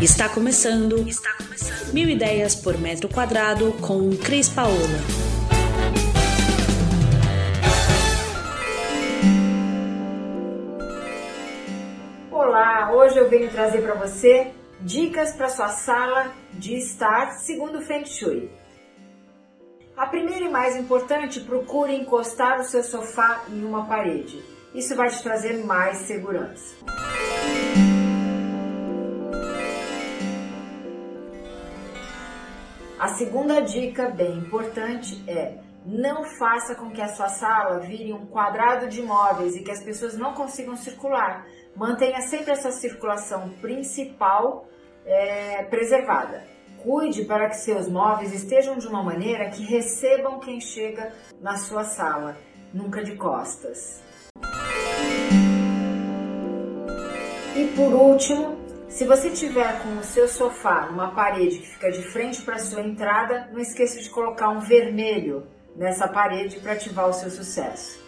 Está começando. Está começando. Mil ideias por metro quadrado com Cris Paola. Olá, hoje eu venho trazer para você dicas para sua sala de estar segundo Feng Shui. A primeira e mais importante, procure encostar o seu sofá em uma parede. Isso vai te trazer mais segurança. A segunda dica, bem importante, é não faça com que a sua sala vire um quadrado de móveis e que as pessoas não consigam circular. Mantenha sempre essa circulação principal é, preservada. Cuide para que seus móveis estejam de uma maneira que recebam quem chega na sua sala, nunca de costas. E por último, se você tiver com o seu sofá numa parede que fica de frente para a sua entrada, não esqueça de colocar um vermelho nessa parede para ativar o seu sucesso.